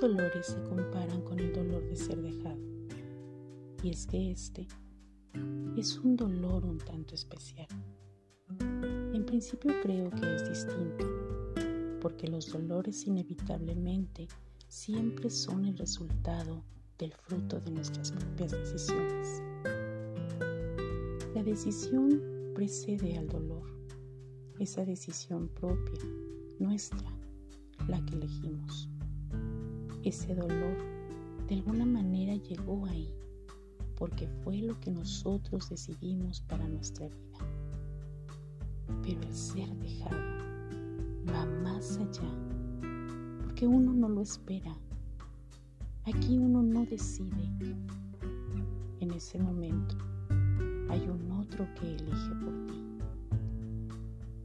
Dolores se comparan con el dolor de ser dejado. Y es que este es un dolor un tanto especial. En principio creo que es distinto, porque los dolores inevitablemente siempre son el resultado del fruto de nuestras propias decisiones. La decisión precede al dolor, esa decisión propia, nuestra, la que elegimos. Ese dolor de alguna manera llegó ahí porque fue lo que nosotros decidimos para nuestra vida. Pero el ser dejado va más allá, porque uno no lo espera. Aquí uno no decide. En ese momento hay un otro que elige por ti.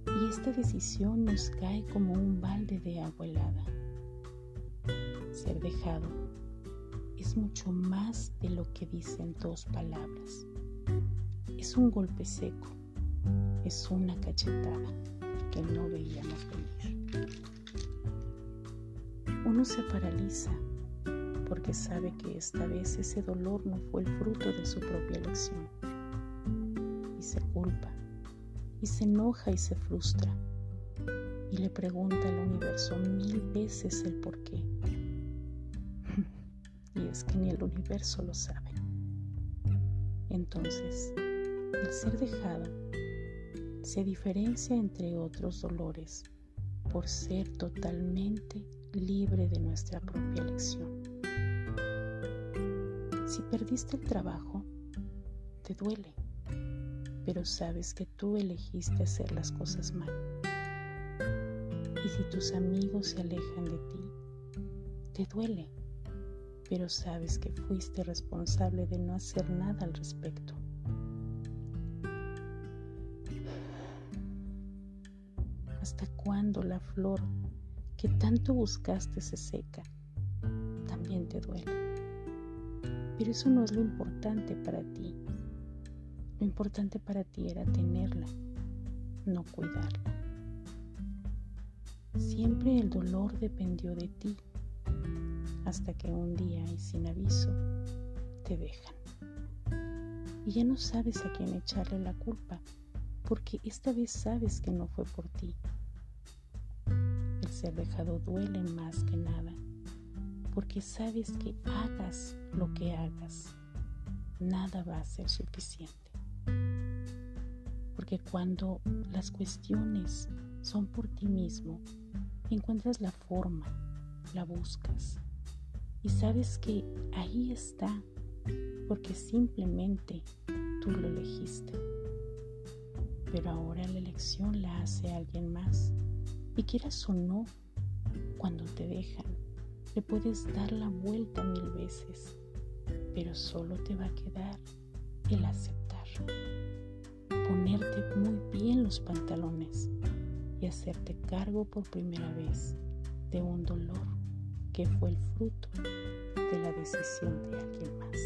Y esta decisión nos cae como un balde de agua helada. Ser dejado es mucho más de lo que dicen dos palabras. Es un golpe seco, es una cachetada que no veíamos venir. Uno se paraliza porque sabe que esta vez ese dolor no fue el fruto de su propia elección. Y se culpa, y se enoja y se frustra, y le pregunta al universo mil veces el por qué que ni el universo lo sabe. Entonces, el ser dejado se diferencia entre otros dolores por ser totalmente libre de nuestra propia elección. Si perdiste el trabajo, te duele, pero sabes que tú elegiste hacer las cosas mal. Y si tus amigos se alejan de ti, te duele, pero sabes que fuiste responsable de no hacer nada al respecto. ¿Hasta cuándo la flor que tanto buscaste se seca? También te duele. Pero eso no es lo importante para ti. Lo importante para ti era tenerla, no cuidarla. Siempre el dolor dependió de ti hasta que un día y sin aviso te dejan. Y ya no sabes a quién echarle la culpa, porque esta vez sabes que no fue por ti. El ser dejado duele más que nada, porque sabes que hagas lo que hagas, nada va a ser suficiente. Porque cuando las cuestiones son por ti mismo, encuentras la forma, la buscas y sabes que ahí está porque simplemente tú lo elegiste. Pero ahora la elección la hace alguien más. Y quieras o no, cuando te dejan, le puedes dar la vuelta mil veces, pero solo te va a quedar el aceptar. Ponerte muy bien los pantalones y hacerte cargo por primera vez de un dolor que fue el fruto de la decisión de alguien más.